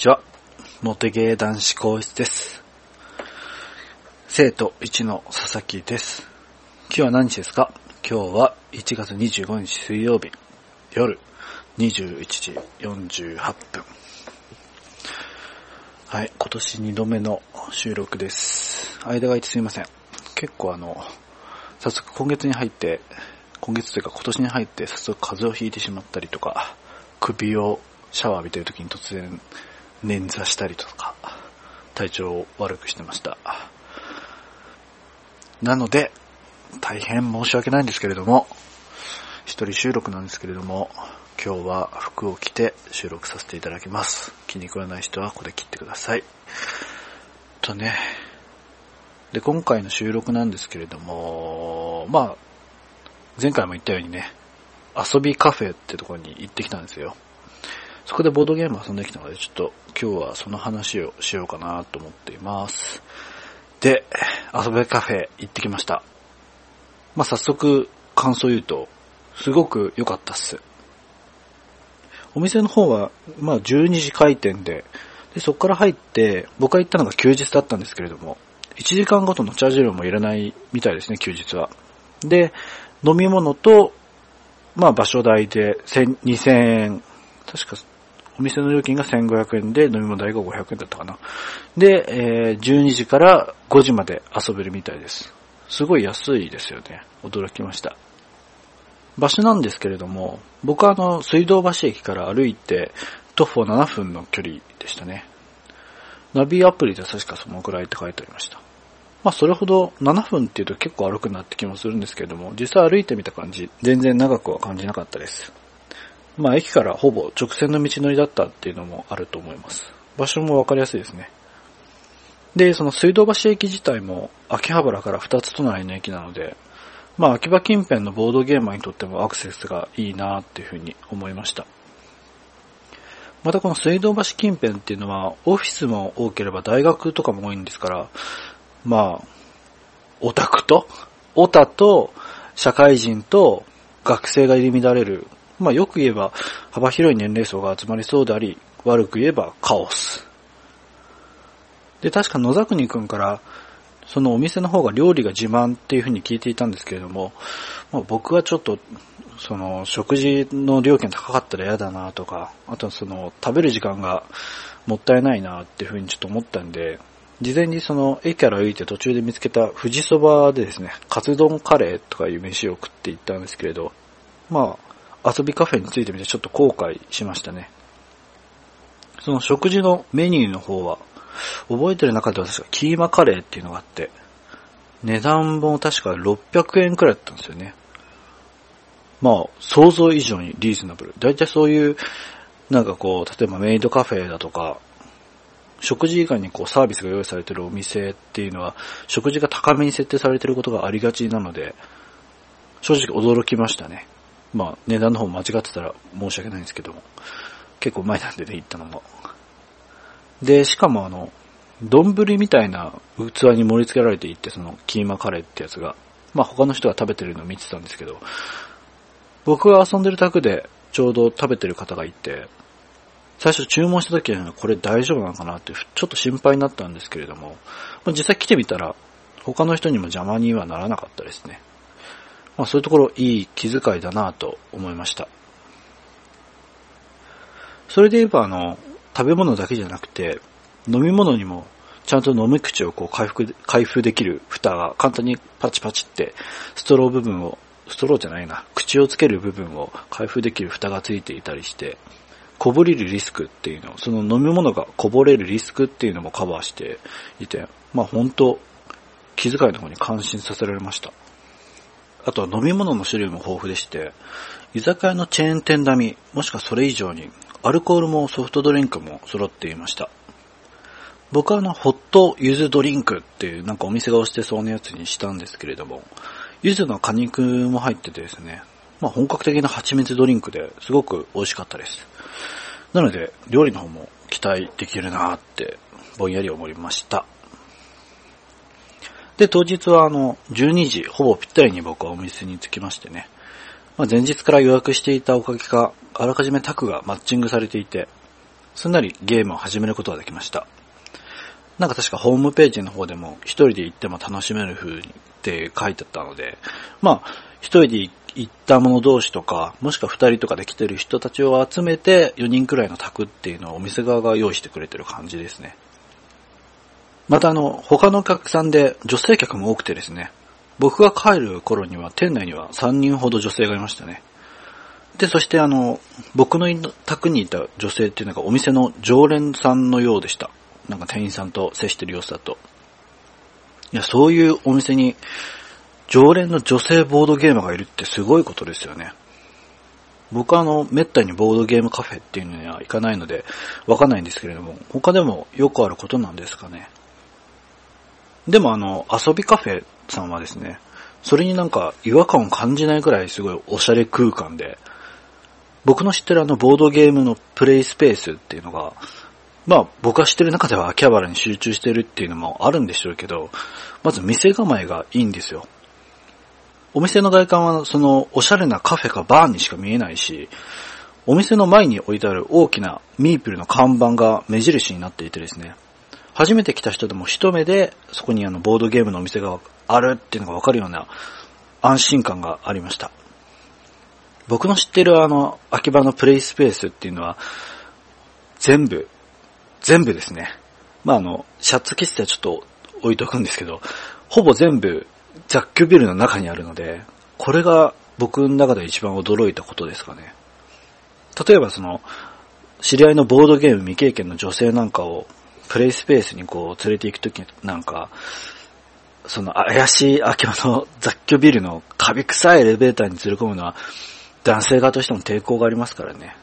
ちは。モテゲー男子更室です。生徒1の佐々木です。今日は何日ですか？今日は1月25日水曜日、夜21時48分。はい、今年2度目の収録です。間が空いてすいません。結構あの、早速今月に入って、今月というか今年に入って早速風邪をひいてしまったりとか、首をシャワー浴びてる時に突然捻挫したりとか、体調を悪くしてました。なので、大変申し訳ないんですけれども、一人収録なんですけれども、今日は服を着て収録させていただきます。気に食わない人はここで切ってください。とね、で、今回の収録なんですけれども、まあ、前回も言ったようにね、遊びカフェってところに行ってきたんですよ。そこでボードゲーム遊んできたので、ちょっと今日はその話をしようかなと思っています。で、遊びカフェ行ってきました。まあ、早速感想言うと、すごく良かったっす。お店の方は、まあ、12時開店で、で、そこから入って、僕が行ったのが休日だったんですけれども、1時間ごとのチャージ料もいらないみたいですね、休日は。で、飲み物と、まあ場所代で2000円、確かお店の料金が1500円で飲み物代が500円だったかな。で、えー12時から5時まで遊べるみたいです。すごい安いですよね。驚きました。場所なんですけれども、僕はあの、水道橋駅から歩いて徒歩7分の距離でしたね。ナビアプリで確かそのくらいって書いてありました。まあそれほど7分っていうと結構歩くなって気もするんですけれども、実際歩いてみた感じ、全然長くは感じなかったです。まあ駅からほぼ直線の道のりだったっていうのもあると思います。場所もわかりやすいですね。で、その水道橋駅自体も秋葉原から2つ隣の駅なので、まあ秋葉近辺のボードゲーマーにとってもアクセスがいいなっていうふうに思いました。またこの水道橋近辺っていうのはオフィスも多ければ大学とかも多いんですから、まあ、オタクと、オタと社会人と学生が入り乱れる、まあよく言えば幅広い年齢層が集まりそうであり、悪く言えばカオス。で、確か野沢国くんから、そのお店の方が料理が自慢っていうふうに聞いていたんですけれども、まあ、僕はちょっと、その食事の料金高かったら嫌だなとか、あとその食べる時間がもったいないなっていうふうにちょっと思ったんで、事前にその駅から歩いて途中で見つけた富士そばでですね、カツ丼カレーとかいう飯を食って行ったんですけれど、まあ、遊びカフェについてみてちょっと後悔しましたね。その食事のメニューの方は、覚えてる中では確かキーマカレーっていうのがあって、値段も確か600円くらいだったんですよね。まあ、想像以上にリーズナブル。だいたいそういう、なんかこう、例えばメイドカフェだとか、食事以外にこうサービスが用意されてるお店っていうのは、食事が高めに設定されてることがありがちなので、正直驚きましたね。まあ、値段の方間違ってたら申し訳ないんですけども。結構前なんでね、行ったのも。で、しかもあの、丼みたいな器に盛り付けられていって、そのキーマカレーってやつが、まあ他の人が食べてるのを見てたんですけど、僕が遊んでる宅でちょうど食べてる方がいて、最初注文した時はこれ大丈夫なのかなってちょっと心配になったんですけれども、実際来てみたら他の人にも邪魔にはならなかったですね。まあそういうところいい気遣いだなと思いました。それで言えばあの、食べ物だけじゃなくて、飲み物にもちゃんと飲み口をこう回復、開封できる蓋が簡単にパチパチってストロー部分を、ストローじゃないな、口をつける部分を開封できる蓋がついていたりして、こぼれるリスクっていうのを、その飲み物がこぼれるリスクっていうのもカバーしていて、まあ本当気遣いの方に感心させられました。あとは飲み物の種類も豊富でして、居酒屋のチェーン店並み、もしくはそれ以上に、アルコールもソフトドリンクも揃っていました。僕はあの、ホットユズドリンクっていうなんかお店が推してそうなやつにしたんですけれども、ユズの果肉も入っててですね、まあ本格的な蜂蜜ドリンクですごく美味しかったです。なので、料理の方も期待できるなーって、ぼんやり思いました。で、当日はあの、12時、ほぼぴったりに僕はお店に着きましてね、まあ、前日から予約していたおかげか、あらかじめタクがマッチングされていて、すんなりゲームを始めることができました。なんか確かホームページの方でも一人で行っても楽しめる風にって書いてあったので、まあ、一人で行った者同士とか、もしくは二人とかで来てる人たちを集めて4人くらいの宅っていうのをお店側が用意してくれてる感じですね。またあの、他のお客さんで女性客も多くてですね、僕が帰る頃には店内には3人ほど女性がいましたね。で、そしてあの、僕の宅にいた女性っていうのがお店の常連さんのようでした。なんか店員さんと接してる様子だと。いや、そういうお店に、常連の女性ボードゲーマーがいるってすごいことですよね。僕はあの、めったにボードゲームカフェっていうのには行かないので、わかんないんですけれども、他でもよくあることなんですかね。でもあの、遊びカフェさんはですね、それになんか違和感を感じないくらいすごいおしゃれ空間で、僕の知ってるあのボードゲームのプレイスペースっていうのが、まあ僕が知ってる中では秋葉原に集中してるっていうのもあるんでしょうけど、まず店構えがいいんですよ。お店の外観はそのおしゃれなカフェかバーにしか見えないし、お店の前に置いてある大きなミープルの看板が目印になっていてですね、初めて来た人でも一目でそこにあのボードゲームのお店があるっていうのがわかるような安心感がありました。僕の知ってるあの秋葉のプレイスペースっていうのは全部全部ですね。まあ、あの、シャツ喫茶ちょっと置いとくんですけど、ほぼ全部雑居ビルの中にあるので、これが僕の中で一番驚いたことですかね。例えばその、知り合いのボードゲーム未経験の女性なんかをプレイスペースにこう連れて行くときなんか、その怪しい秋葉の雑居ビルのカビ臭いエレベーターに連れ込むのは男性側としても抵抗がありますからね。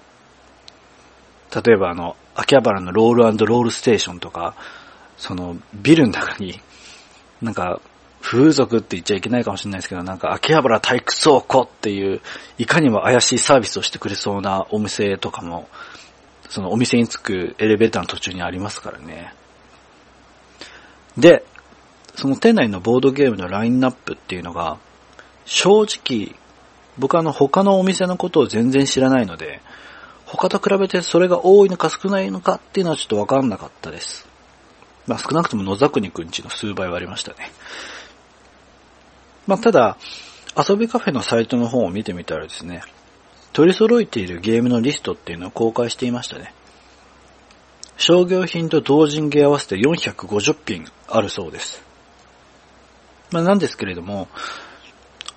例えばあの、秋葉原のロールロールステーションとか、そのビルの中に、なんか、風俗って言っちゃいけないかもしれないですけど、なんか秋葉原体育倉庫っていう、いかにも怪しいサービスをしてくれそうなお店とかも、そのお店に着くエレベーターの途中にありますからね。で、その店内のボードゲームのラインナップっていうのが、正直、僕はあの他のお店のことを全然知らないので、他と比べてそれが多いのか少ないのかっていうのはちょっとわかんなかったです。まあ少なくとも野沢国くんちの数倍はありましたね。まあただ、遊びカフェのサイトの方を見てみたらですね、取り揃えているゲームのリストっていうのを公開していましたね。商業品と同人芸合わせて450品あるそうです。まあなんですけれども、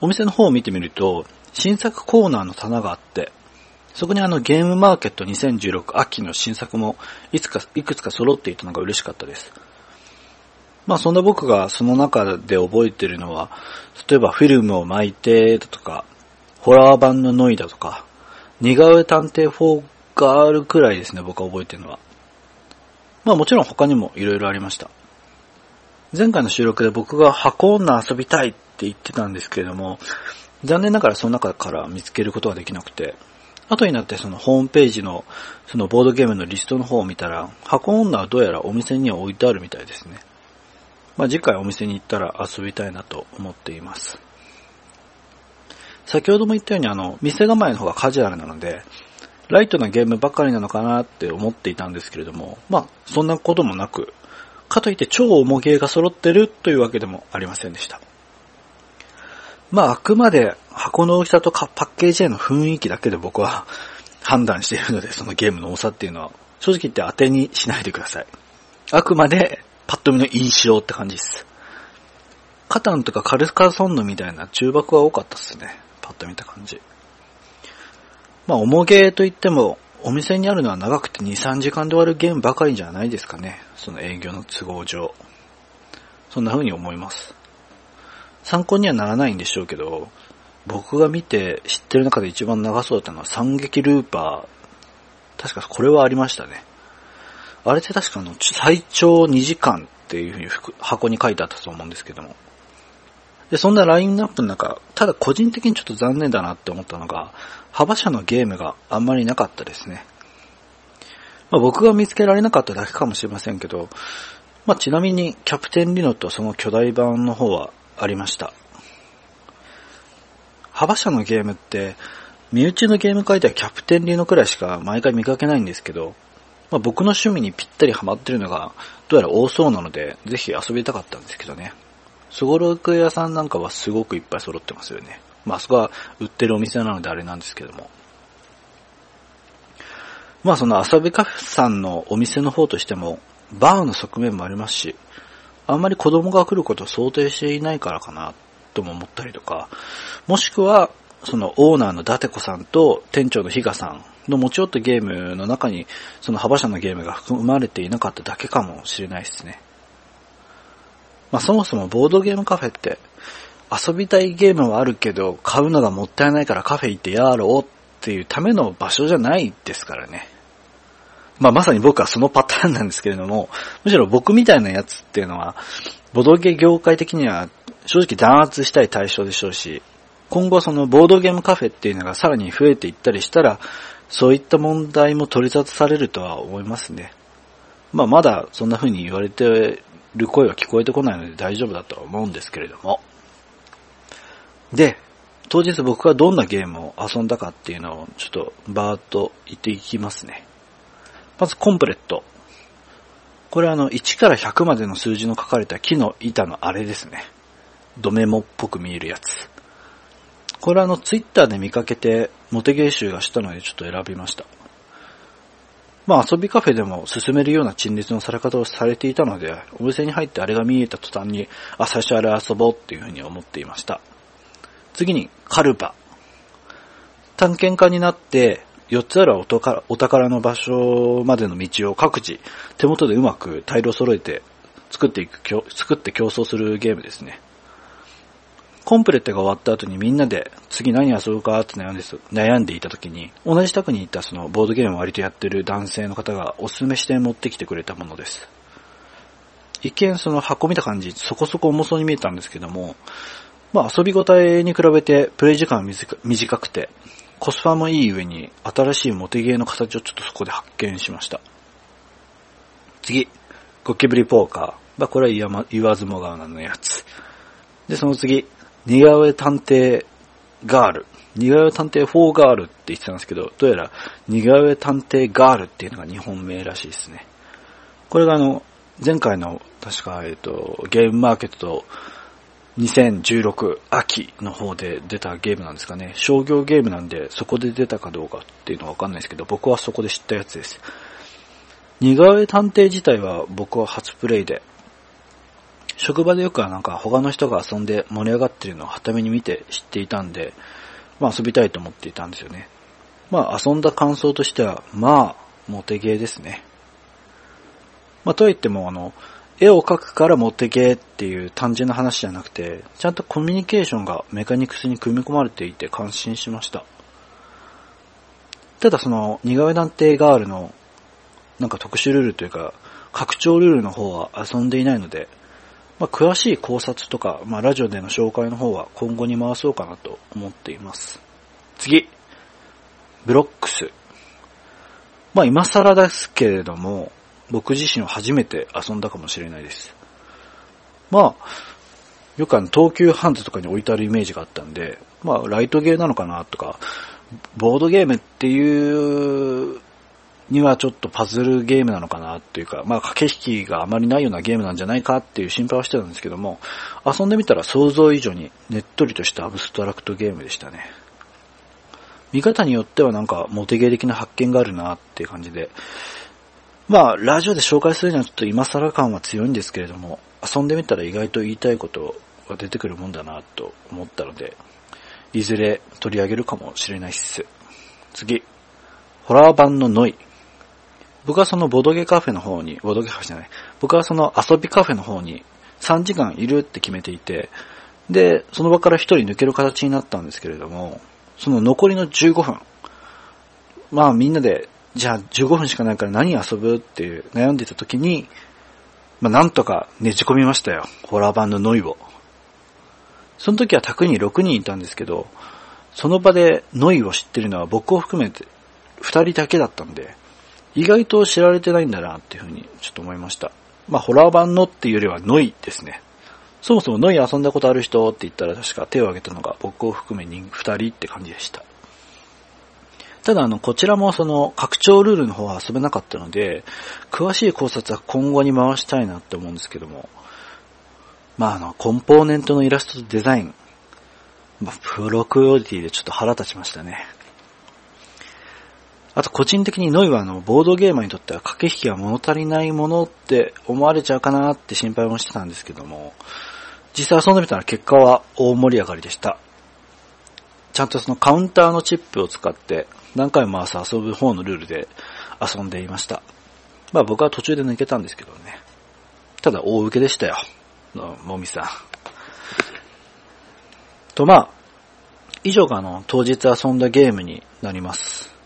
お店の方を見てみると、新作コーナーの棚があって、そこにあのゲームマーケット2016秋の新作もいつか、いくつか揃っていたのが嬉しかったです。まあそんな僕がその中で覚えてるのは、例えばフィルムを巻いてだとか、ホラー版のノイだとか、似顔絵探偵4があるくらいですね、僕が覚えてるのは。まあもちろん他にも色々ありました。前回の収録で僕が箱女遊びたいって言ってたんですけれども、残念ながらその中から見つけることができなくて、後になってそのホームページのそのボードゲームのリストの方を見たら、箱女はどうやらお店には置いてあるみたいですね。まあ、次回お店に行ったら遊びたいなと思っています。先ほども言ったようにあの、店構えの方がカジュアルなので、ライトなゲームばかりなのかなって思っていたんですけれども、まあ、そんなこともなく、かといって超重ゲーが揃ってるというわけでもありませんでした。まあ、あくまで箱の大きさとかパッケージへの雰囲気だけで僕は 判断しているので、そのゲームの多さっていうのは、正直言って当てにしないでください。あくまで、パッと見の印象って感じです。カタンとかカルカソンヌみたいな中爆は多かったっすね。パッと見た感じ。まあ、重ゲーといっても、お店にあるのは長くて2、3時間で終わるゲームばかりじゃないですかね。その営業の都合上。そんな風に思います。参考にはならないんでしょうけど、僕が見て知ってる中で一番長そうだったのは惨劇ルーパー。確かこれはありましたね。あれって確かの最長2時間っていうふうに箱に書いてあったと思うんですけども。で、そんなラインナップの中、ただ個人的にちょっと残念だなって思ったのが、幅車のゲームがあんまりなかったですね。まあ、僕が見つけられなかっただけかもしれませんけど、まあ、ちなみにキャプテンリノとその巨大版の方はありました。幅車のゲームって、身内のゲーム界ではキャプテンリーのくらいしか毎回見かけないんですけど、まあ、僕の趣味にぴったりハマってるのが、どうやら多そうなので、ぜひ遊びたかったんですけどね。すごろく屋さんなんかはすごくいっぱい揃ってますよね。まあ、そこは売ってるお店なのであれなんですけども。まあ、その遊びカフェさんのお店の方としても、バーの側面もありますし、あんまり子供が来ることを想定していないからかな、とも思ったりとか、もしくは、そのオーナーの伊達子さんと店長の比嘉さんの持ち寄ったゲームの中に、その幅社のゲームが含まれていなかっただけかもしれないですね。まあそもそもボードゲームカフェって、遊びたいゲームはあるけど、買うのがもったいないからカフェ行ってやろうっていうための場所じゃないですからね。まあまさに僕はそのパターンなんですけれども、むしろ僕みたいなやつっていうのは、ボードゲー業界的には正直弾圧したい対象でしょうし、今後そのボードゲームカフェっていうのがさらに増えていったりしたら、そういった問題も取り沙汰されるとは思いますね。まあまだそんな風に言われてる声は聞こえてこないので大丈夫だとは思うんですけれども。で、当日僕がどんなゲームを遊んだかっていうのをちょっとバーっと言っていきますね。まずコンプレット。これあの1から100までの数字の書かれた木の板のあれですね。ドメモっぽく見えるやつ。これあのツイッターで見かけてモテゲー集がしたのでちょっと選びました。まあ遊びカフェでも進めるような陳列のされ方をされていたので、お店に入ってあれが見えた途端に、あ、最初あれ遊ぼうっていうふうに思っていました。次に、カルバ。探検家になって、4つあるお宝お宝の場所までの道を各自手元でうまくタイルを揃えて作っていく、作って競争するゲームですね。コンプレットが終わった後にみんなで次何遊ぶかって悩んで悩んでいた時に、同じ宅にいたそのボードゲームを割とやってる男性の方がおすすめして持ってきてくれたものです。一見その箱見た感じ、そこそこ重そうに見えたんですけども、まあ遊び応えに比べてプレイ時間は短くて、コスパもいい上に新しいモテゲーの形をちょっとそこで発見しました。次、ゴキブリポーカー。まあこれは言わずもがなのやつ。で、その次、似顔絵探偵ガール。似顔絵探偵4ガールって言ってたんですけど、どうやら似顔絵探偵ガールっていうのが日本名らしいですね。これがあの、前回の確か、えっと、ゲームマーケット2016秋の方で出たゲームなんですかね。商業ゲームなんで、そこで出たかどうかっていうのはわかんないですけど、僕はそこで知ったやつです。似顔絵探偵自体は僕は初プレイで、職場でよくはなんか他の人が遊んで盛り上がってるのをはために見て知っていたんで、まあ遊びたいと思っていたんですよね。まあ遊んだ感想としては、まあ、モテゲーですね。まあとはいってもあの、絵を描くからモテゲーっていう単純な話じゃなくて、ちゃんとコミュニケーションがメカニクスに組み込まれていて感心しました。ただその、似顔絵探偵ガールの、なんか特殊ルールというか、拡張ルールの方は遊んでいないので、まあ、詳しい考察とか、まあ、ラジオでの紹介の方は今後に回そうかなと思っています。次。ブロックス。まあ、今更ですけれども、僕自身は初めて遊んだかもしれないです。まあ、よくあの、東急ハンズとかに置いてあるイメージがあったんで、まあ、ライトゲーなのかなとか、ボードゲームっていうにはちょっとパズルゲームなのかなっていうか、まあ駆け引きがあまりないようなゲームなんじゃないかっていう心配はしてたんですけども、遊んでみたら想像以上にねっとりとしたアブストラクトゲームでしたね。見方によってはなんかモテゲー的な発見があるなっていう感じで、まあラジオで紹介するにはちょっと今更感は強いんですけれども、遊んでみたら意外と言いたいことが出てくるもんだなと思ったので、いずれ取り上げるかもしれないっす。次。ホラー版のノイ。僕はそのボドゲカフェの方に、ボドゲカフェじゃない、僕はその遊びカフェの方に3時間いるって決めていて、で、その場から1人抜ける形になったんですけれども、その残りの15分、まあみんなで、じゃあ15分しかないから何遊ぶっていう悩んでた時に、まあなんとかねじ込みましたよ。ホラー版のノイを。その時は宅に6人いたんですけど、その場でノイを知ってるのは僕を含めて2人だけだったんで、意外と知られてないんだなっていうふうにちょっと思いました。まあ、ホラー版のっていうよりはノイですね。そもそもノイ遊んだことある人って言ったら確か手を挙げたのが僕を含め二人って感じでした。ただ、あの、こちらもその、拡張ルールの方は遊べなかったので、詳しい考察は今後に回したいなって思うんですけども、まあ、あの、コンポーネントのイラストとデザイン、まあ、プロクオリティでちょっと腹立ちましたね。あと個人的にノイはあの、ボードゲーマーにとっては駆け引きが物足りないものって思われちゃうかなって心配もしてたんですけども、実際遊んでみたら結果は大盛り上がりでした。ちゃんとそのカウンターのチップを使って何回も回す遊ぶ方のルールで遊んでいました。まあ僕は途中で抜けたんですけどね。ただ大受けでしたよ。のもみさん。とまあ、以上があの、当日遊んだゲームになります。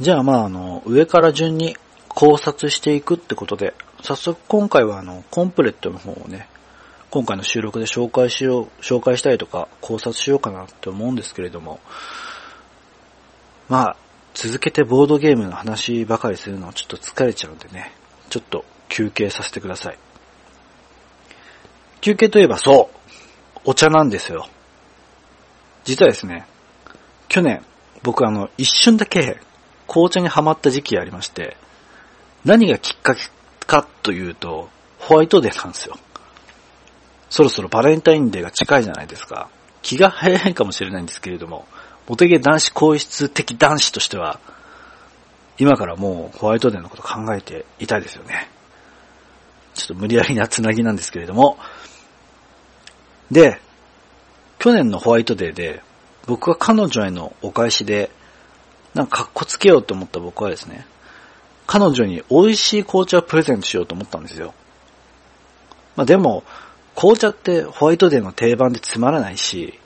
じゃあまああの、上から順に考察していくってことで、早速今回はあの、コンプレットの方をね、今回の収録で紹介しよう、紹介したりとか考察しようかなって思うんですけれども、まあ、続けてボードゲームの話ばかりするのはちょっと疲れちゃうんでね、ちょっと休憩させてください。休憩といえばそう、お茶なんですよ。実はですね、去年、僕あの、一瞬だけ紅茶にハマった時期がありまして、何がきっかけかというと、ホワイトデーなんですよ。そろそろバレンタインデーが近いじゃないですか。気が早いかもしれないんですけれども、モテゲ男子皇室的男子としては、今からもうホワイトデーのこと考えていたいですよね。ちょっと無理やりなつなぎなんですけれども。で、去年のホワイトデーで、僕は彼女へのお返しで、なんか格好つけようと思った僕はですね、彼女に美味しい紅茶をプレゼントしようと思ったんですよ。まあでも、紅茶ってホワイトデーの定番でつまらないし、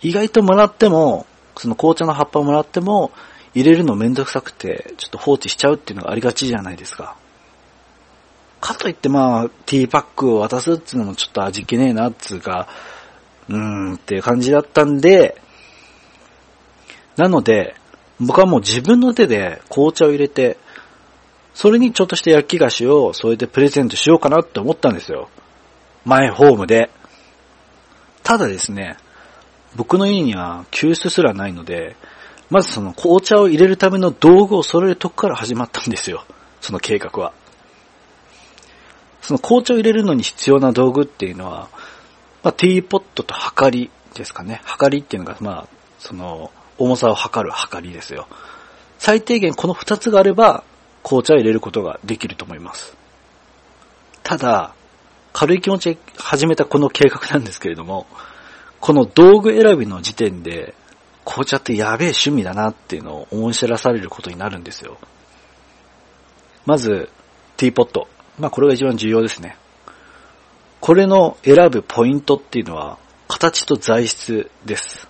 意外ともらっても、その紅茶の葉っぱをもらっても、入れるのめんどくさくて、ちょっと放置しちゃうっていうのがありがちじゃないですか。かといってまあ、ティーパックを渡すっていうのもちょっと味気ねえな、っつうか、うーんっていう感じだったんで、なので、僕はもう自分の手で紅茶を入れて、それにちょっとした焼き菓子を添えてプレゼントしようかなって思ったんですよ。マイホームで。ただですね、僕の家には急須すらないので、まずその紅茶を入れるための道具を揃えるとこから始まったんですよ。その計画は。その紅茶を入れるのに必要な道具っていうのは、まあ、ティーポットとはかりですかね。はかりっていうのが、まあ、その、重さを測るはかりですよ。最低限この二つがあれば、紅茶を入れることができると思います。ただ、軽い気持ちで始めたこの計画なんですけれども、この道具選びの時点で、紅茶ってやべえ趣味だなっていうのを思い知らされることになるんですよ。まず、ティーポット。まあこれが一番重要ですね。これの選ぶポイントっていうのは、形と材質です。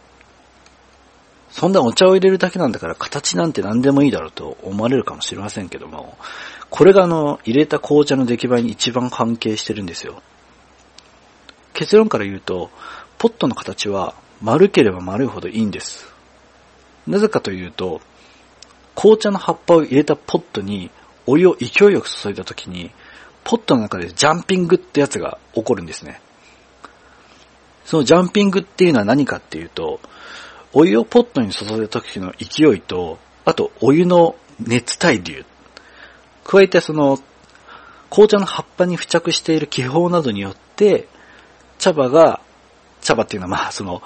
そんなお茶を入れるだけなんだから形なんて何でもいいだろうと思われるかもしれませんけども、これがあの、入れた紅茶の出来栄えに一番関係してるんですよ。結論から言うと、ポットの形は丸ければ丸いほどいいんです。なぜかというと、紅茶の葉っぱを入れたポットにお湯を勢いよく注いだ時に、ポットの中でジャンピングってやつが起こるんですね。そのジャンピングっていうのは何かっていうと、お湯をポットに注いだ時の勢いと、あとお湯の熱対流。加えてその、紅茶の葉っぱに付着している気泡などによって、茶葉が、茶葉っていうのはまあその、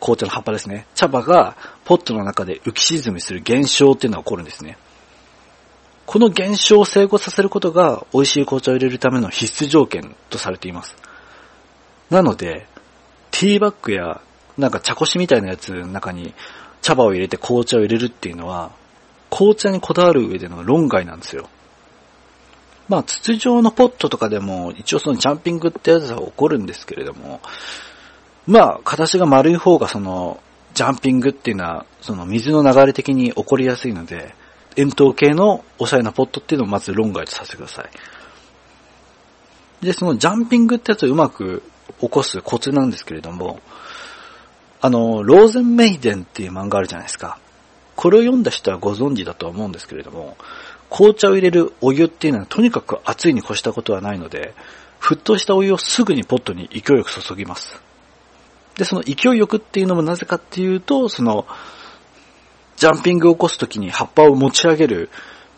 紅茶の葉っぱですね。茶葉がポットの中で浮き沈みする現象っていうのが起こるんですね。この現象を成功させることが美味しい紅茶を入れるための必須条件とされています。なので、ティーバッグやなんか茶こしみたいなやつの中に茶葉を入れて紅茶を入れるっていうのは、紅茶にこだわる上での論外なんですよ。まあ、筒状のポットとかでも、一応そのジャンピングってやつは起こるんですけれども、まあ、形が丸い方がその、ジャンピングっていうのは、その水の流れ的に起こりやすいので、円筒形のおしゃれなポットっていうのをまず論外とさせてください。で、そのジャンピングってやつをうまく起こすコツなんですけれども、あの、ローゼンメイデンっていう漫画あるじゃないですか。これを読んだ人はご存知だとは思うんですけれども、紅茶を入れるお湯っていうのはとにかく熱いに越したことはないので、沸騰したお湯をすぐにポットに勢いよく注ぎます。で、その勢いよくっていうのもなぜかっていうと、その、ジャンピングを起こすときに葉っぱを持ち上げる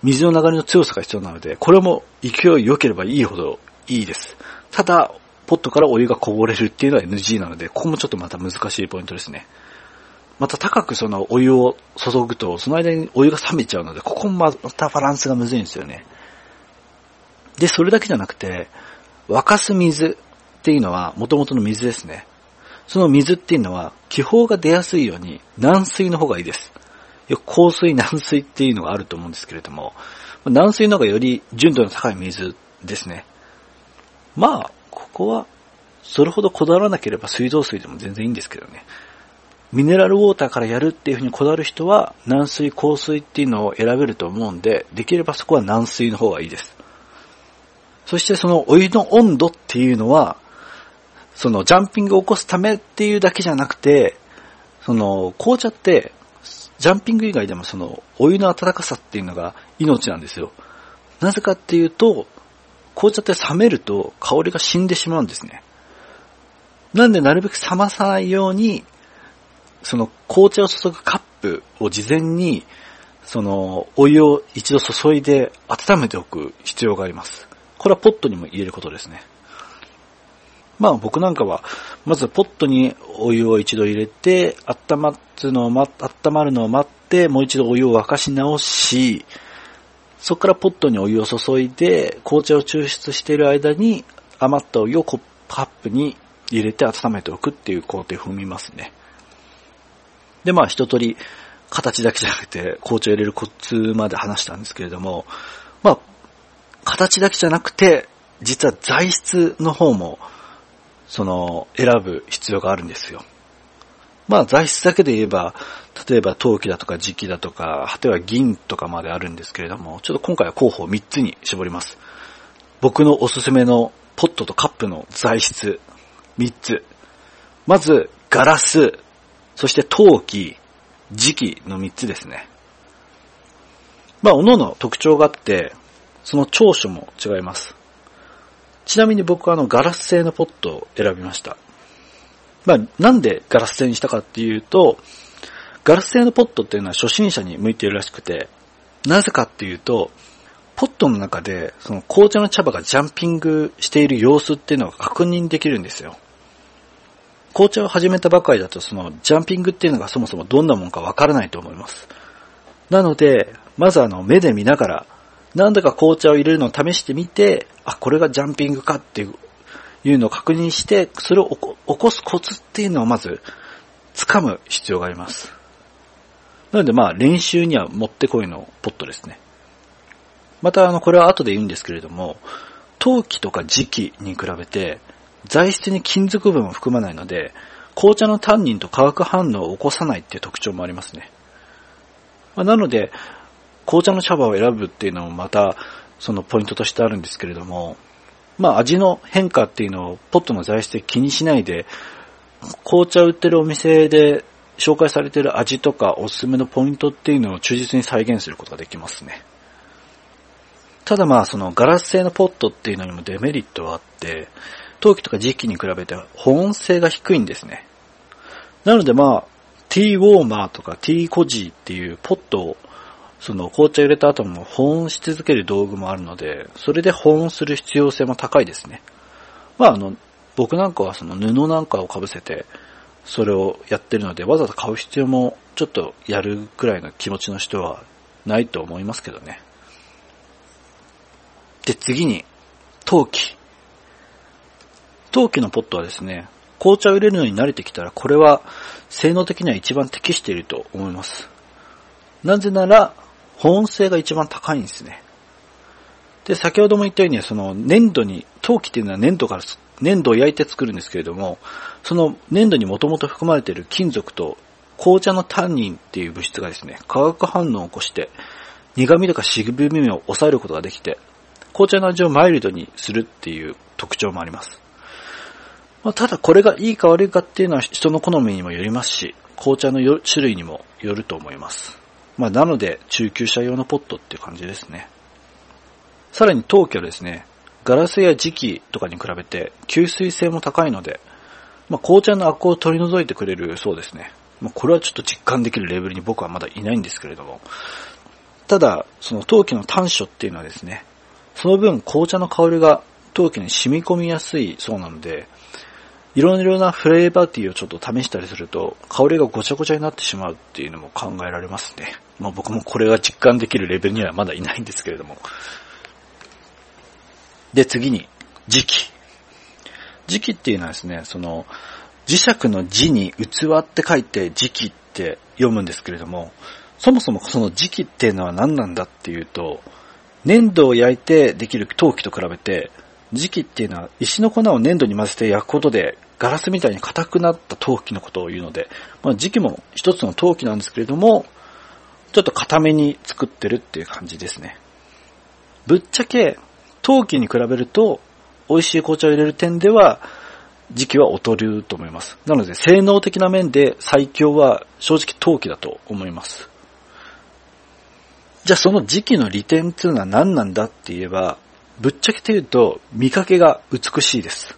水の流れの強さが必要なので、これも勢い良ければいいほどいいです。ただ、ポットからお湯がこぼれるっていうのは NG なので、ここもちょっとまた難しいポイントですね。また高くそのお湯を注ぐと、その間にお湯が冷めちゃうので、ここもまたバランスがむずいんですよね。で、それだけじゃなくて、沸かす水っていうのは元々の水ですね。その水っていうのは気泡が出やすいように軟水の方がいいです。よく硬水軟水っていうのがあると思うんですけれども、軟水の方がより純度の高い水ですね。まあ、ここは、それほどこだわらなければ水道水でも全然いいんですけどね。ミネラルウォーターからやるっていうふうにこだわる人は、軟水、硬水っていうのを選べると思うんで、できればそこは軟水の方がいいです。そしてそのお湯の温度っていうのは、そのジャンピングを起こすためっていうだけじゃなくて、その紅茶って、ジャンピング以外でもそのお湯の温かさっていうのが命なんですよ。なぜかっていうと、紅茶って冷めると香りが死んでしまうんですね。なんでなるべく冷まさないように、その紅茶を注ぐカップを事前に、そのお湯を一度注いで温めておく必要があります。これはポットにも入れることですね。まあ僕なんかは、まずポットにお湯を一度入れて、温まるのを待って、もう一度お湯を沸かし直し、そこからポットにお湯を注いで、紅茶を抽出している間に余ったお湯をカップに入れて温めておくっていう工程を踏みますね。で、まあ一通り形だけじゃなくて紅茶を入れるコツまで話したんですけれども、まあ、形だけじゃなくて、実は材質の方も、その、選ぶ必要があるんですよ。まあ材質だけで言えば、例えば陶器だとか磁器だとか、果ては銀とかまであるんですけれども、ちょっと今回は候補を3つに絞ります。僕のおすすめのポットとカップの材質、3つ。まず、ガラス、そして陶器、磁器の3つですね。まあ、各々特徴があって、その長所も違います。ちなみに僕はあのガラス製のポットを選びました。まあ、なんでガラス製にしたかっていうと、ガラス製のポットっていうのは初心者に向いているらしくて、なぜかっていうと、ポットの中で、その紅茶の茶葉がジャンピングしている様子っていうのが確認できるんですよ。紅茶を始めたばかりだと、そのジャンピングっていうのがそもそもどんなもんかわからないと思います。なので、まずあの目で見ながら、何度か紅茶を入れるのを試してみて、あ、これがジャンピングかっていういうのを確認して、それを起こすコツっていうのをまず、掴む必要があります。なのでまあ練習にはもってこいのポットですね。またあのこれは後で言うんですけれども、陶器とか磁器に比べて材質に金属分を含まないので、紅茶のタンニンと化学反応を起こさないっていう特徴もありますね。まあ、なので、紅茶の茶葉を選ぶっていうのもまたそのポイントとしてあるんですけれども、まあ味の変化っていうのをポットの材質で気にしないで、紅茶売ってるお店で紹介されてる味とかおすすめのポイントっていうのを忠実に再現することができますね。ただまあそのガラス製のポットっていうのにもデメリットはあって、陶器とか磁器に比べて保温性が低いんですね。なのでまあ、ティーウォーマーとかティーコジーっていうポットをその紅茶入れた後も保温し続ける道具もあるので、それで保温する必要性も高いですね。まああの、僕なんかはその布なんかを被せて、それをやってるので、わざわざ買う必要もちょっとやるくらいの気持ちの人はないと思いますけどね。で、次に、陶器。陶器のポットはですね、紅茶を入れるのに慣れてきたら、これは性能的には一番適していると思います。なぜなら、保温性が一番高いんですね。で、先ほども言ったように、その粘土に、陶器っていうのは粘土から、粘土を焼いて作るんですけれども、その粘土にもともと含まれている金属と紅茶のタンニンっていう物質がですね、化学反応を起こして、苦味とか渋みを抑えることができて、紅茶の味をマイルドにするっていう特徴もあります。まあ、ただこれがいいか悪いかっていうのは人の好みにもよりますし、紅茶の種類にもよると思います。まあ、なので、中級者用のポットっていう感じですね。さらに陶器はですね、ガラスや磁器とかに比べて吸水性も高いので、まあ、紅茶のアクを取り除いてくれるそうですね。まあ、これはちょっと実感できるレベルに僕はまだいないんですけれども、ただ、その陶器の短所っていうのはですね、その分紅茶の香りが陶器に染み込みやすいそうなので、いろいろなフレーバーティーをちょっと試したりすると、香りがごちゃごちゃになってしまうっていうのも考えられますね。まあ僕もこれが実感できるレベルにはまだいないんですけれども。で、次に、時期。時期っていうのはですね、その、磁石の字に器って書いて時期って読むんですけれども、そもそもその時期っていうのは何なんだっていうと、粘土を焼いてできる陶器と比べて、磁器っていうのは石の粉を粘土に混ぜて焼くことでガラスみたいに硬くなった陶器のことを言うので、まあ、磁器も一つの陶器なんですけれども、ちょっと硬めに作ってるっていう感じですね。ぶっちゃけ陶器に比べると美味しい紅茶を入れる点では時期は劣ると思います。なので性能的な面で最強は正直陶器だと思います。じゃあその時期の利点っていうのは何なんだって言えば、ぶっちゃけて言うと見かけが美しいです。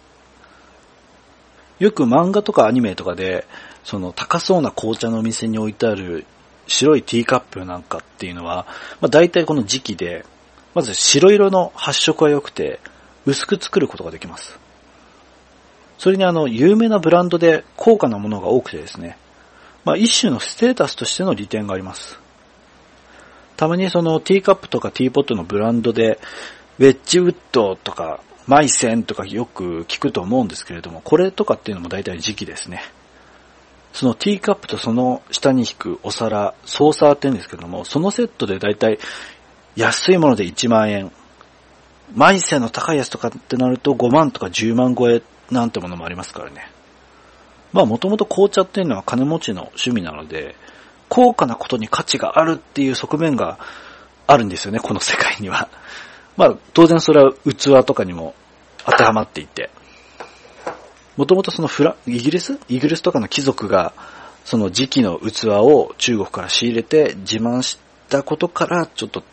よく漫画とかアニメとかで、その高そうな紅茶のお店に置いてある白いティーカップなんかっていうのは、まあ大体この時期で、まず白色の発色が良くて、薄く作ることができます。それにあの、有名なブランドで高価なものが多くてですね、まあ一種のステータスとしての利点があります。たまにそのティーカップとかティーポットのブランドで、ウェッジウッドとか、マイセンとかよく聞くと思うんですけれども、これとかっていうのも大体時期ですね。そのティーカップとその下に引くお皿、ソーサーって言うんですけども、そのセットで大体安いもので1万円。マイセの高いやつとかってなると5万とか10万超えなんてものもありますからね。まあもともと紅茶っていうのは金持ちの趣味なので、高価なことに価値があるっていう側面があるんですよね、この世界には。まあ、当然それは器とかにも当てはまっていて。もともとそのフラ、イギリス？イギリスとかの貴族が、その時期の器を中国から仕入れて自慢したことから、ちょっと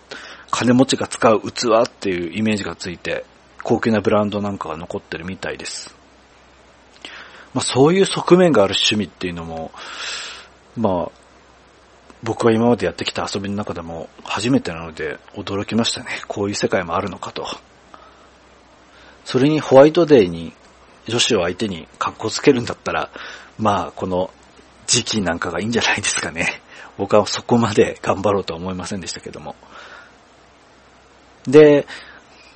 金持ちが使う器っていうイメージがついて、高級なブランドなんかが残ってるみたいです。まあそういう側面がある趣味っていうのも、まあ、僕が今までやってきた遊びの中でも初めてなので驚きましたね。こういう世界もあるのかと。それにホワイトデーに女子を相手に格好つけるんだったら、まあこの時期なんかがいいんじゃないですかね。僕はそこまで頑張ろうとは思いませんでしたけども。で、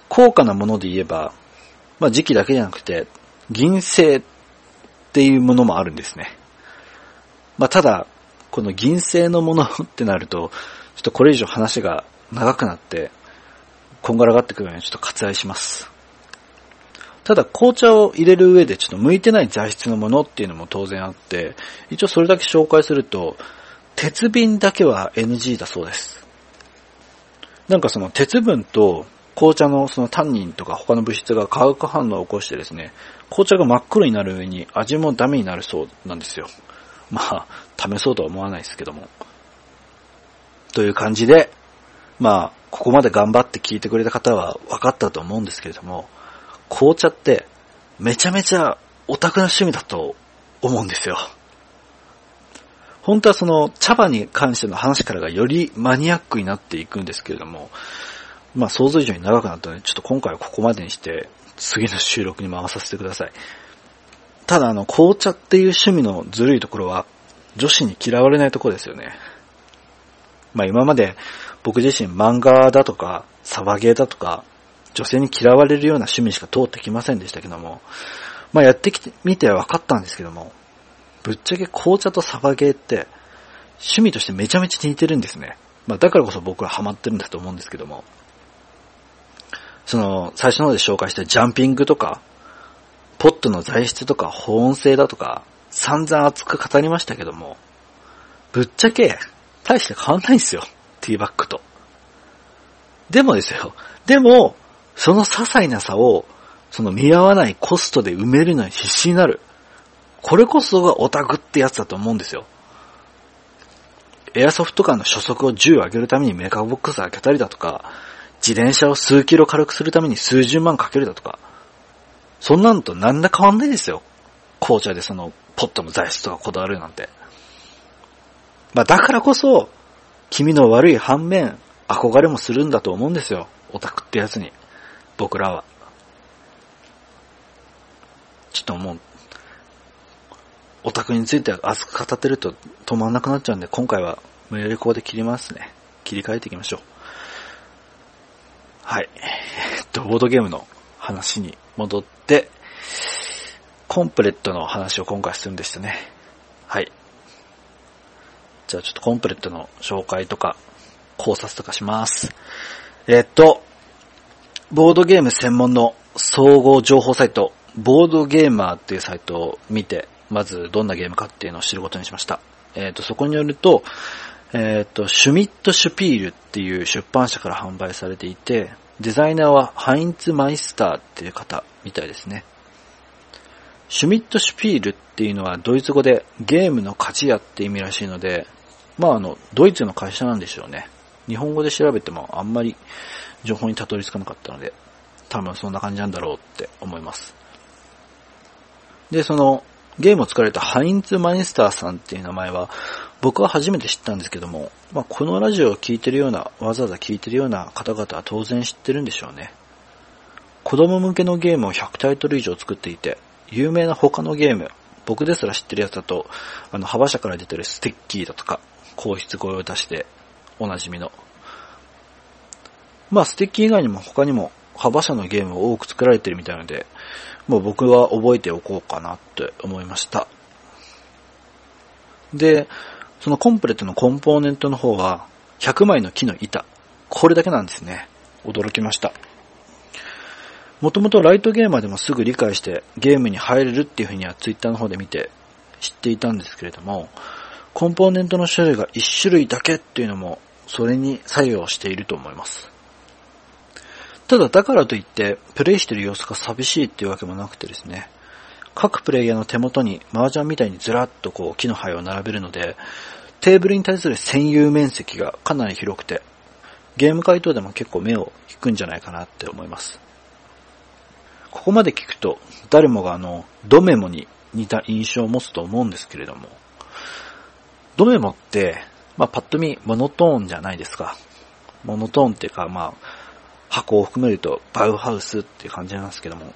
高価なもので言えば、まあ時期だけじゃなくて、銀製っていうものもあるんですね。まあただ、この銀製のものってなると、ちょっとこれ以上話が長くなって、こんがらがってくるのでちょっと割愛します。ただ紅茶を入れる上でちょっと向いてない材質のものっていうのも当然あって、一応それだけ紹介すると、鉄瓶だけは NG だそうです。なんかその鉄分と紅茶のそのタンニンとか他の物質が化学反応を起こしてですね、紅茶が真っ黒になる上に味もダメになるそうなんですよ。まあ、試そうとは思わないですけども。という感じで、まあ、ここまで頑張って聞いてくれた方は分かったと思うんですけれども、紅茶ってめちゃめちゃオタクな趣味だと思うんですよ。本当はその茶葉に関しての話からがよりマニアックになっていくんですけれども、まあ想像以上に長くなったので、ちょっと今回はここまでにして、次の収録に回させてください。ただあの、紅茶っていう趣味のずるいところは、女子に嫌われないところですよね。まあ今まで僕自身漫画だとか、サバゲーだとか、女性に嫌われるような趣味しか通ってきませんでしたけども、まあやってきてみて分かったんですけども、ぶっちゃけ紅茶とサバゲーって趣味としてめちゃめちゃ似てるんですね。まあだからこそ僕はハマってるんだと思うんですけども、その最初の方で紹介したジャンピングとか、ポットの材質とか保温性だとか、散々熱く語りましたけども、ぶっちゃけ、大して変わんないんですよ。ティーバッグと。でもですよ。でも、その些細な差を、その見合わないコストで埋めるのに必死になる。これこそがオタクってやつだと思うんですよ。エアソフト感の初速を10上げるためにメーカーボックス開けたりだとか、自転車を数キロ軽くするために数十万かけるだとか、そんなのと何ら変わんないですよ。紅茶でその、ポットの材質とかこだわるなんて。まあだからこそ、君の悪い反面、憧れもするんだと思うんですよ。オタクってやつに。僕らは。ちょっともう、オタクについては熱く語ってると止まんなくなっちゃうんで、今回は無理やりここで切りますね。切り替えていきましょう。はい。えっと、ボードゲームの話に戻って、コンプレットの話を今回するんでしたね。はい。じゃあちょっとコンプレットの紹介とか、考察とかします。えっと、ボードゲーム専門の総合情報サイト、ボードゲーマーっていうサイトを見て、まずどんなゲームかっていうのを知ることにしました。えっ、と、そこによると、えっ、と、シュミット・シュピールっていう出版社から販売されていて、デザイナーはハインツ・マイスターっていう方みたいですね。シュミット・シュピールっていうのはドイツ語でゲームの勝ち屋って意味らしいので、まああの、ドイツの会社なんでしょうね。日本語で調べてもあんまり情報にたどり着かなかったので、多分そんな感じなんだろうって思います。で、その、ゲームを作られたハインツ・マイスターさんっていう名前は、僕は初めて知ったんですけども、まあ、このラジオを聴いてるような、わざわざ聴いてるような方々は当然知ってるんでしょうね。子供向けのゲームを100タイトル以上作っていて、有名な他のゲーム、僕ですら知ってるやつだと、あの、幅社から出てるステッキーだとか、皇室声を出しておなじみの。まあ、ステッキ以外にも他にも幅社のゲームを多く作られてるみたいなので、もう僕は覚えておこうかなって思いました。で、そのコンプレットのコンポーネントの方は、100枚の木の板。これだけなんですね。驚きました。もともとライトゲーマーでもすぐ理解してゲームに入れるっていうふうにはツイッターの方で見て知っていたんですけれども、コンポーネントの種類が1種類だけっていうのも、それに作用していると思います。ただ、だからといって、プレイしてる様子が寂しいっていうわけもなくてですね、各プレイヤーの手元に麻雀みたいにずらっとこう木の灰を並べるので、テーブルに対する占有面積がかなり広くて、ゲーム回答でも結構目を引くんじゃないかなって思います。ここまで聞くと、誰もがあの、ドメモに似た印象を持つと思うんですけれども、ドメモって、まあ、パッと見、モノトーンじゃないですか。モノトーンっていうか、まあ、箱を含めると、バウハウスっていう感じなんですけども。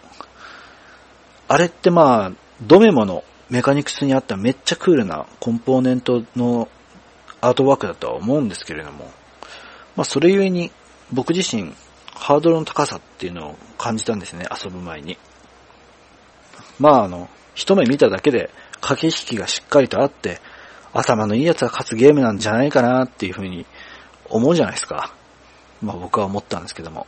あれってまあ、ドメモのメカニクスにあっためっちゃクールなコンポーネントのアートワークだとは思うんですけれども、まあそれゆえに僕自身ハードルの高さっていうのを感じたんですね、遊ぶ前に。まああの、一目見ただけで駆け引きがしっかりとあって、頭のいいやつが勝つゲームなんじゃないかなっていうふうに思うじゃないですか。まあ僕は思ったんですけども。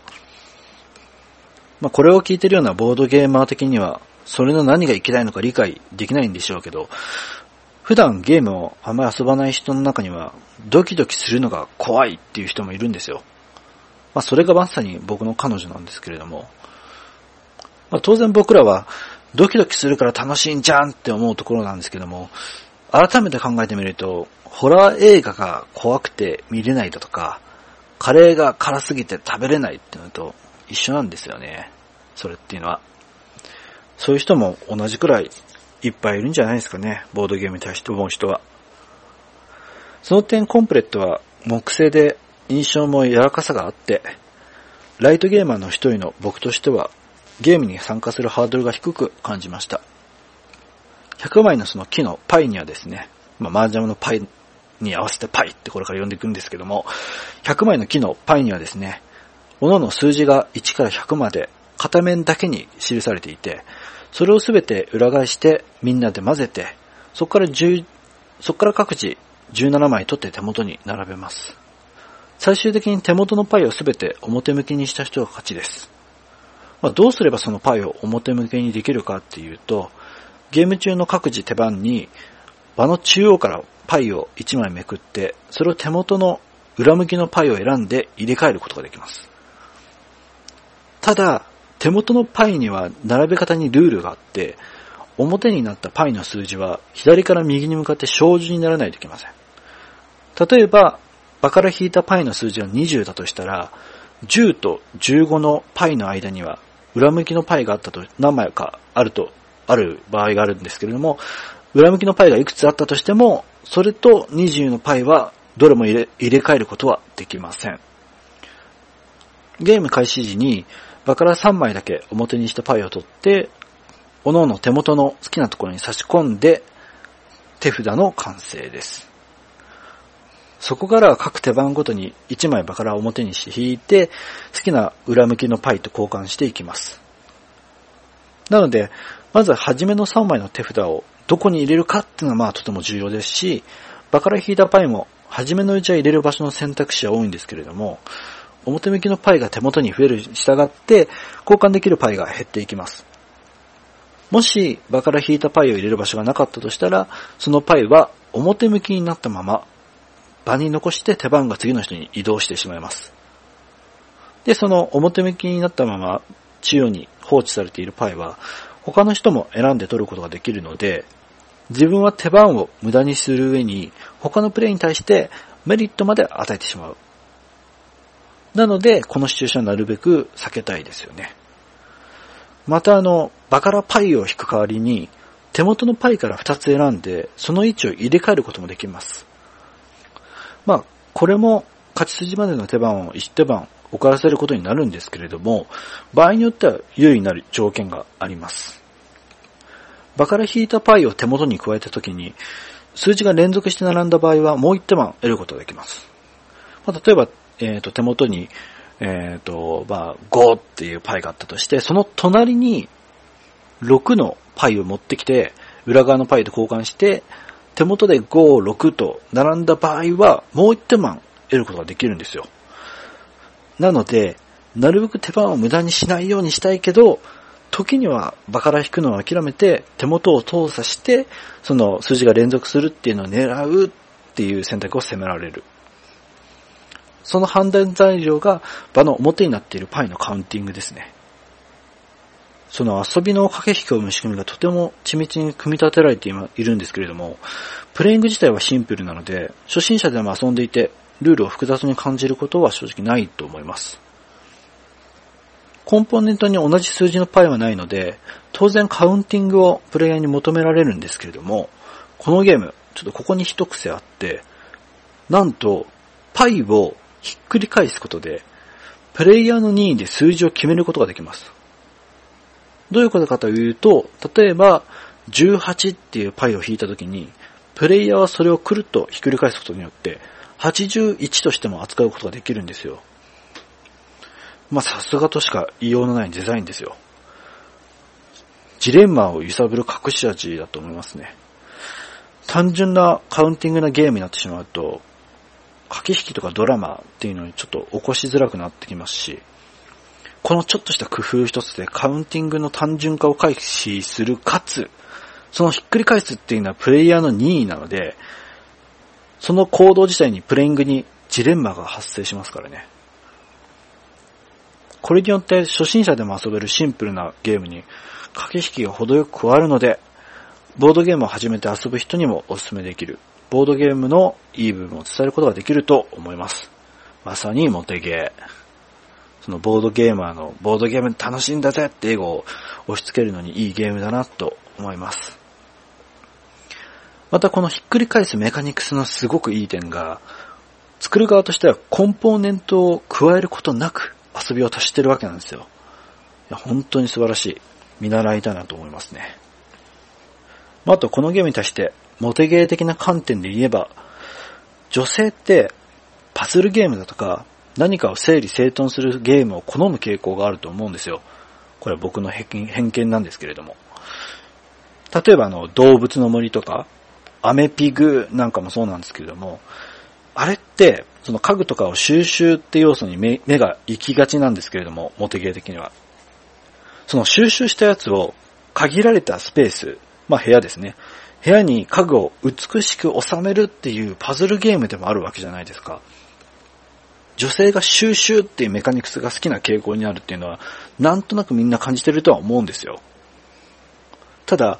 まあこれを聞いてるようなボードゲーマー的には、それの何がいけないのか理解できないんでしょうけど、普段ゲームをあんまり遊ばない人の中には、ドキドキするのが怖いっていう人もいるんですよ。まあそれがまさに僕の彼女なんですけれども、まあ当然僕らはドキドキするから楽しいんじゃんって思うところなんですけども、改めて考えてみると、ホラー映画が怖くて見れないだとか、カレーが辛すぎて食べれないっていうのと一緒なんですよね。それっていうのは。そういう人も同じくらいいっぱいいるんじゃないですかね。ボードゲームに対して思う人は。その点コンプレットは木製で印象も柔らかさがあって、ライトゲーマーの一人の僕としてはゲームに参加するハードルが低く感じました。100枚のその木のパイにはですね、まあ、麻雀のパイに合わせてパイってこれから呼んでいくんですけども、100枚の木のパイにはですね、各々数字が1から100まで片面だけに記されていて、それをすべて裏返してみんなで混ぜて、そこから10、そこから各自17枚取って手元に並べます。最終的に手元のパイをすべて表向きにした人が勝ちです。まあ、どうすればそのパイを表向きにできるかっていうと、ゲーム中の各自手番に場の中央からパイを1枚めくって、それを手元の裏向きのパイを選んで入れ替えることができます。ただ、手元のパイには並べ方にルールがあって、表になったパイの数字は左から右に向かって小字にならないといけません。例えば、場から引いたパイの数字が20だとしたら、10と15のパイの間には裏向きのパイがあったと、何枚かあるとある場合があるんですけれども、裏向きのパイがいくつあったとしても、それと20のパイはどれも入れ入れ替えることはできません。ゲーム開始時にバカラ3枚だけ表にしたパイを取って、各々手元の好きなところに差し込んで手札の完成です。そこから各手番ごとに1枚バカラ表にして引いて、好きな裏向きのパイと交換していきます。なので、まずは初めの3枚の手札をどこに入れるかっていうのはまあとても重要ですし、バカラ引いたパイも初めのうちは入れる場所の選択肢は多いんですけれども、表向きのパイが手元に増えるに従って、交換できるパイが減っていきます。もし、バカラ引いたパイを入れる場所がなかったとしたら、そのパイは表向きになったまま、場に残して手番が次の人に移動してしまいます。で、その表向きになったまま中央に放置されているパイは他の人も選んで取ることができるので、自分は手番を無駄にする上に他のプレイに対してメリットまで与えてしまう。なので、このシチュエーションはなるべく避けたいですよね。またあの、バカラパイを引く代わりに、手元のパイから2つ選んで、その位置を入れ替えることもできます。まあ、これも勝ち筋までの手番を1手番送らせることになるんですけれども、場合によっては優位になる条件があります。場から引いたパイを手元に加えたときに、数字が連続して並んだ場合はもう1手番得ることができます。まあ、例えば、えっ、ー、と、手元に、えっ、ー、と、まあ、5っていうパイがあったとして、その隣に6のパイを持ってきて、裏側のパイと交換して、手元で5、6と並んだ場合は、もう1手間得ることができるんですよ。なので、なるべく手番を無駄にしないようにしたいけど、時には場から引くのを諦めて、手元を操作して、その数字が連続するっていうのを狙うっていう選択を迫られる。その判断材料が場の表になっているパイのカウンティングですね。その遊びの駆け引きを生む仕組みがとても緻密に組み立てられているんですけれども、プレイング自体はシンプルなので、初心者でも遊んでいて、ルールを複雑に感じることは正直ないと思います。コンポーネントに同じ数字のパイはないので、当然カウンティングをプレイヤーに求められるんですけれども、このゲーム、ちょっとここに一癖あって、なんと、パイをひっくり返すことで、プレイヤーの任意で数字を決めることができます。どういうことかというと、例えば、18っていうパイを引いたときに、プレイヤーはそれをくるっとひっくり返すことによって、81としても扱うことができるんですよ。まあ、さすがとしか言いようのないデザインですよ。ジレンマを揺さぶる隠し味だと思いますね。単純なカウンティングなゲームになってしまうと、駆け引きとかドラマっていうのにちょっと起こしづらくなってきますし、このちょっとした工夫一つでカウンティングの単純化を回避するかつ、そのひっくり返すっていうのはプレイヤーの任意なので、その行動自体にプレイングにジレンマが発生しますからね。これによって初心者でも遊べるシンプルなゲームに駆け引きが程よく加わるので、ボードゲームを始めて遊ぶ人にもお勧めできる、ボードゲームのいい部分を伝えることができると思います。まさにモテゲー。そのボードゲーマーのボードゲーム楽しんだぜって英語を押し付けるのにいいゲームだなと思います。またこのひっくり返すメカニクスのすごくいい点が、作る側としてはコンポーネントを加えることなく遊びを足してるわけなんですよ。いや、本当に素晴らしい。見習いたいなと思いますね。まあとこのゲームに対して、モテゲー的な観点で言えば、女性ってパズルゲームだとか何かを整理整頓するゲームを好む傾向があると思うんですよ。これは僕の偏見なんですけれども。例えばあの動物の森とかアメピグなんかもそうなんですけれども、あれって、その家具とかを収集って要素に目が行きがちなんですけれども、モテゲー的には。その収集したやつを限られたスペース、まあ部屋ですね。部屋に家具を美しく収めるっていうパズルゲームでもあるわけじゃないですか。女性が収集っていうメカニクスが好きな傾向にあるっていうのは、なんとなくみんな感じてるとは思うんですよ。ただ、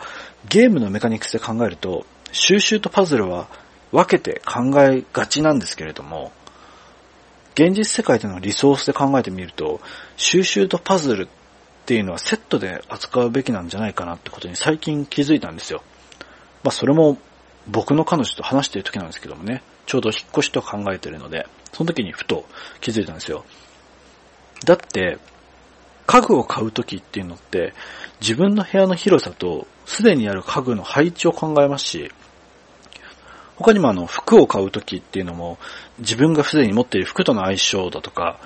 ゲームのメカニクスで考えると、収集とパズルは分けて考えがちなんですけれども、現実世界でのリソースで考えてみると、収集とパズルっていうのはセットで扱うべきなんじゃないかなってことに最近気づいたんですよ。まあそれも僕の彼女と話してる時なんですけどもね、ちょうど引っ越しと考えてるので、その時にふと気づいたんですよ。だって、家具を買う時っていうのって、自分の部屋の広さと、すでにある家具の配置を考えますし、他にもあの、服を買う時っていうのも、自分がすでに持っている服との相性だとか、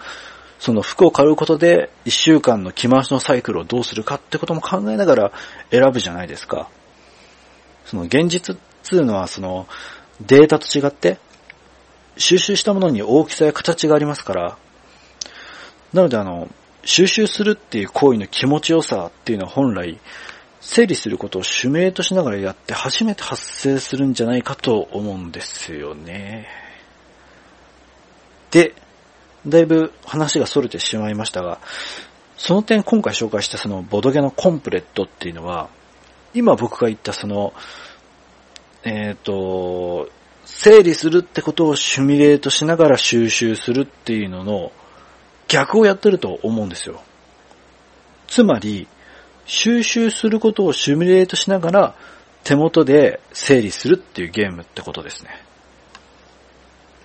その服を買うことで、一週間の着回しのサイクルをどうするかってことも考えながら選ぶじゃないですか。その現実っていうのはそのデータと違って、収集したものに大きさや形がありますから、なのであの、収集するっていう行為の気持ちよさっていうのは本来、整理することを主命としながらやって初めて発生するんじゃないかと思うんですよね。で、だいぶ話が逸れてしまいましたが、その点今回紹介したそのボドゲのコンプレットっていうのは、今僕が言ったその、えっ、ー、と、整理するってことをシュミレートしながら収集するっていうのの逆をやってると思うんですよ。つまり、収集することをシミュレートしながら手元で整理するっていうゲームってことですね。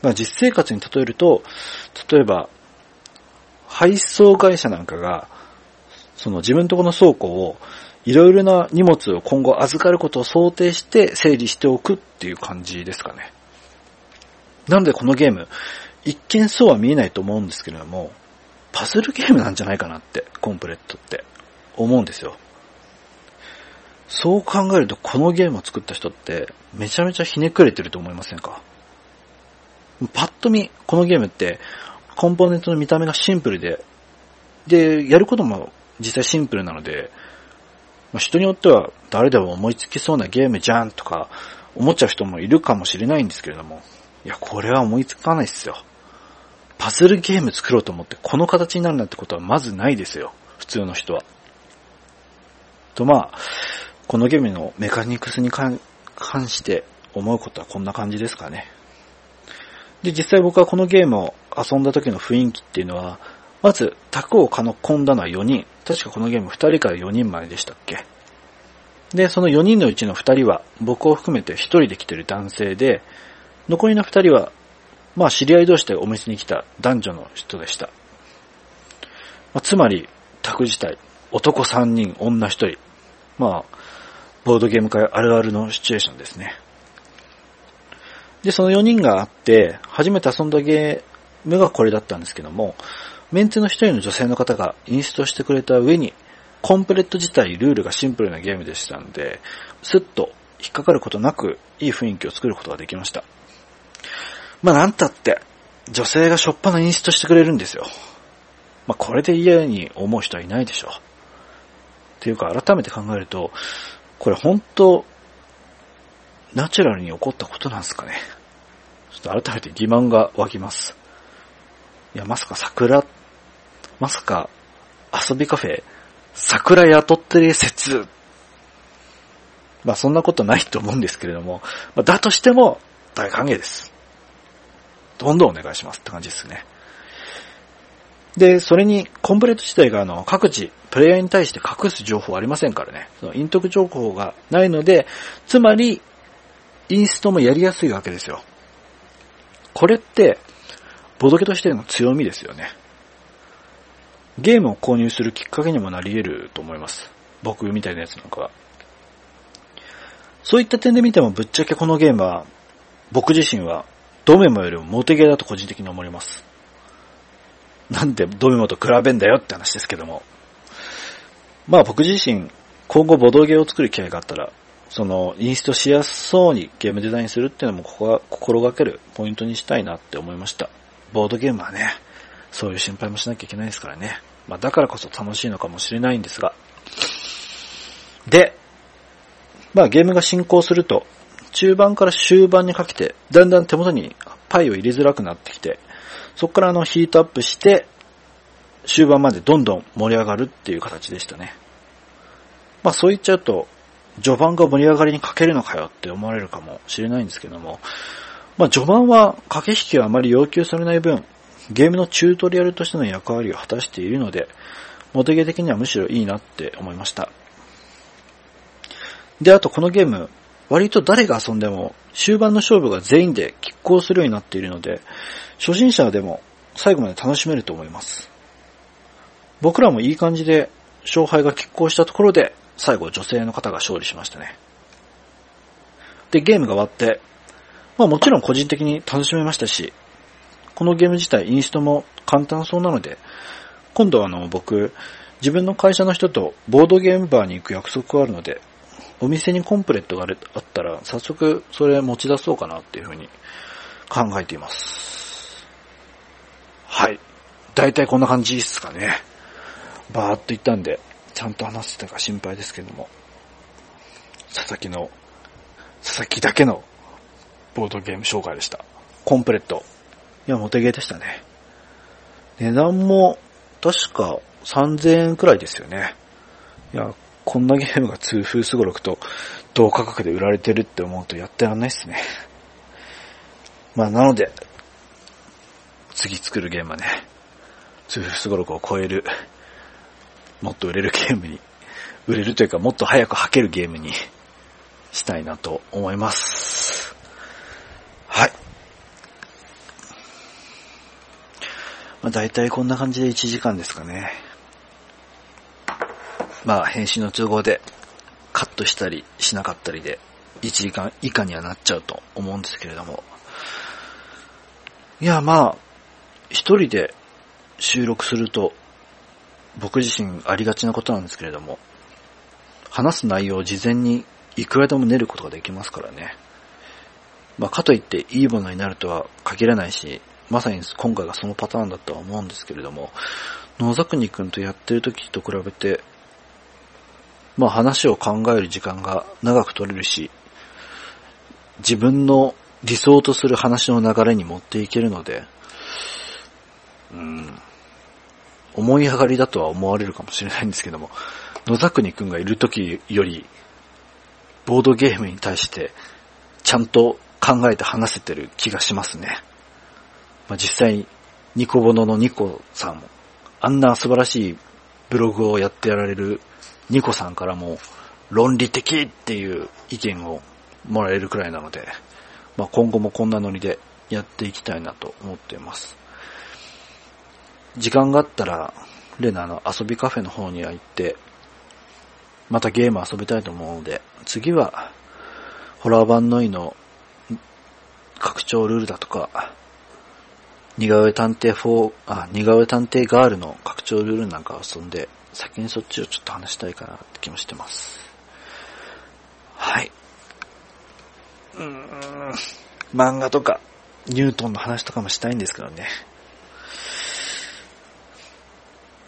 まあ、実生活に例えると、例えば、配送会社なんかが、その自分とこの倉庫をいろいろな荷物を今後預かることを想定して整理しておくっていう感じですかね。なのでこのゲーム、一見そうは見えないと思うんですけれども、パズルゲームなんじゃないかなって、コンプレットって思うんですよ。そう考えるとこのゲームを作った人ってめちゃめちゃひねくれてると思いませんか？パッと見、このゲームってコンポーネントの見た目がシンプルで、で、やることも実際シンプルなので、ま、人によっては誰でも思いつきそうなゲームじゃんとか思っちゃう人もいるかもしれないんですけれども、いや、これは思いつかないっすよ。パズルゲーム作ろうと思ってこの形になるなんてことはまずないですよ。普通の人は。とまあ、このゲームのメカニクスに関して思うことはこんな感じですかね。で、実際僕はこのゲームを遊んだ時の雰囲気っていうのは、まず、卓を込んだのは4人。確かこのゲーム2人から4人まででしたっけで、その4人のうちの2人は、僕を含めて1人で来てる男性で、残りの2人はまあ知り合い同士でお店に来た男女の人でした。まあ、つまり、宅自体、男3人、女1人。まあ、ボードゲーム界あるあるのシチュエーションですね。で、その4人があって、初めて遊んだゲームがこれだったんですけども、メンツの1人の女性の方がインストしてくれた上に、コンプレット自体ルールがシンプルなゲームでしたんで、スッと引っかかることなく、いい雰囲気を作ることができました。まあなんたって、女性がしょっぱなインストしてくれるんですよ。まあこれで嫌に思う人はいないでしょう。っていうか改めて考えると、これ本当、ナチュラルに起こったことなんですかね。ちょっと改めて疑問が湧きます。いや、まさか桜、まさか遊びカフェ、桜雇ってる説。まあそんなことないと思うんですけれども、まあ、だとしても大歓迎です。どんどんお願いしますって感じですね。で、それに、コンプレート自体があの、各自、プレイヤーに対して隠す情報はありませんからね。その、陰徳情報がないので、つまり、インストもやりやすいわけですよ。これって、ボドゲとしての強みですよね。ゲームを購入するきっかけにもなり得ると思います。僕みたいなやつなんかは。そういった点で見てもぶっちゃけこのゲームは、僕自身はドメモよりもモテゲーだと個人的に思います。なんでドメモと比べんだよって話ですけども。まあ僕自身、今後ボドゲーを作る機会があったら、その、インストしやすそうにゲームデザインするっていうのもここは心がけるポイントにしたいなって思いました。ボードゲームはね、そういう心配もしなきゃいけないですからね。まあだからこそ楽しいのかもしれないんですが。で、まあゲームが進行すると、中盤から終盤にかけて、だんだん手元にパイを入れづらくなってきて、そこからあのヒートアップして、終盤までどんどん盛り上がるっていう形でしたね。まあそう言っちゃうと、序盤が盛り上がりに欠けるのかよって思われるかもしれないんですけども、まあ序盤は駆け引きはあまり要求されない分、ゲームのチュートリアルとしての役割を果たしているので、モテゲ的にはむしろいいなって思いました。で、あとこのゲーム、割と誰が遊んでも終盤の勝負が全員で拮抗するようになっているので、初心者でも最後まで楽しめると思います。僕らもいい感じで勝敗が拮抗したところで最後女性の方が勝利しましたね。で、ゲームが終わって、まあもちろん個人的に楽しめましたし、このゲーム自体インストも簡単そうなので、今度はあの僕、自分の会社の人とボードゲームバーに行く約束があるので、お店にコンプレットがあったら、早速それ持ち出そうかなっていうふうに考えています。はい。だいたいこんな感じですかね。バーっと言ったんで、ちゃんと話してたか心配ですけども。佐々木の、佐々木だけのボードゲーム紹介でした。コンプレット。いや、モテゲーでしたね。値段も、確か3000円くらいですよね。いや、こんなゲームが通風すごろくと同価格で売られてるって思うとやってらんないっすね。まあなので、次作るゲームはね、通風すごろくを超える、もっと売れるゲームに、売れるというかもっと早く履けるゲームにしたいなと思います。はい。まあ大体こんな感じで1時間ですかね。まあ編集の都合でカットしたりしなかったりで1時間以下にはなっちゃうと思うんですけれども。いやまあ、一人で収録すると僕自身ありがちなことなんですけれども、話す内容を事前にいくらでも練ることができますからね。まあ、かといっていいものになるとは限らないし、まさに今回がそのパターンだとは思うんですけれども、野崎く君とやってる時と比べて、まあ話を考える時間が長く取れるし、自分の理想とする話の流れに持っていけるので、うん、思い上がりだとは思われるかもしれないんですけども、野崎くんがいる時より、ボードゲームに対して、ちゃんと考えて話せてる気がしますね。まあ、実際、ニコボノのニコさんも、あんな素晴らしいブログをやってやられるニコさんからも論理的っていう意見をもらえるくらいなので、まあ、今後もこんなノリでやっていきたいなと思っています。時間があったら、レナの遊びカフェの方には行って、またゲーム遊びたいと思うので、次は、ホラー版のイの拡張ルールだとか、似顔絵探偵4、あ、似顔絵探偵ガールの拡張ルールなんか遊んで、先にそっちをちょっと話したいかなって気もしてます。はい。うーん、漫画とか、ニュートンの話とかもしたいんですけどね。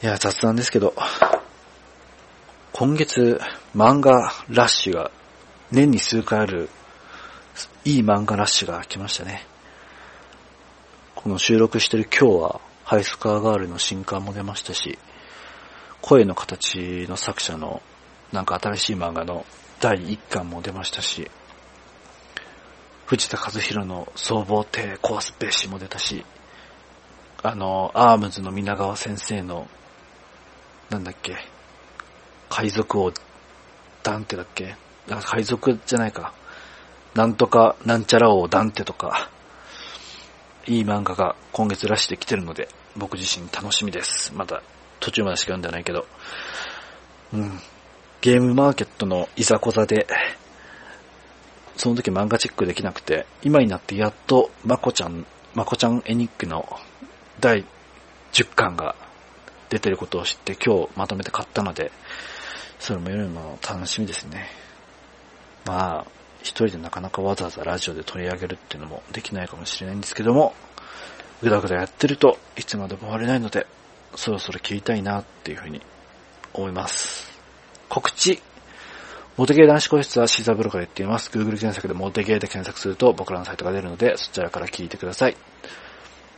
いや、雑談ですけど、今月、漫画ラッシュが、年に数回ある、いい漫画ラッシュが来ましたね。この収録してる今日は、ハイスカーガールの新刊も出ましたし、声の形の作者のなんか新しい漫画の第1巻も出ましたし、藤田和弘の総合艇壊すべしも出たし、あの、アームズの皆川先生の、なんだっけ、海賊王、ダンテだっけ海賊じゃないか。なんとか、なんちゃら王ダンテとか、いい漫画が今月らしてきてるので、僕自身楽しみです。まだ途中までしか読んでないけど。うん。ゲームマーケットのいざこざで、その時漫画チェックできなくて、今になってやっとまこちゃん、まこちゃんエニックの第10巻が出てることを知って今日まとめて買ったので、それも読むの楽しみですね。まあ、一人でなかなかわざわざラジオで取り上げるっていうのもできないかもしれないんですけども、ぐだぐだやってるといつまでも終われないので、そろそろ切りたいなっていうふうに思います。告知。モテゲー男子個室はシーザーブログで言っています。Google 検索でモテゲーで検索すると僕らのサイトが出るので、そちらから聞いてください。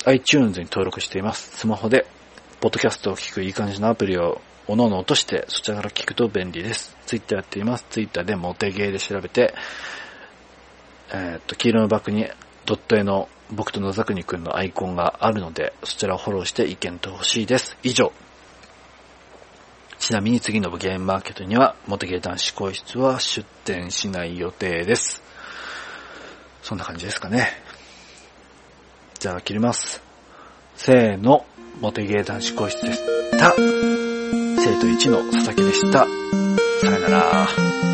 iTunes に登録しています。スマホで、ポッドキャストを聞くいい感じのアプリをおのおの落として、そちらから聞くと便利です。Twitter やっています。Twitter でモテゲーで調べて、えー、っと、黄色のバックにドット絵の僕と野崎くんのアイコンがあるので、そちらをフォローして意見と欲しいです。以上。ちなみに次のゲームマーケットには、モテゲー男子更衣室は出店しない予定です。そんな感じですかね。じゃあ切ります。せーの、モテゲー男子更衣室でした。生徒1の佐々木でした。さよなら。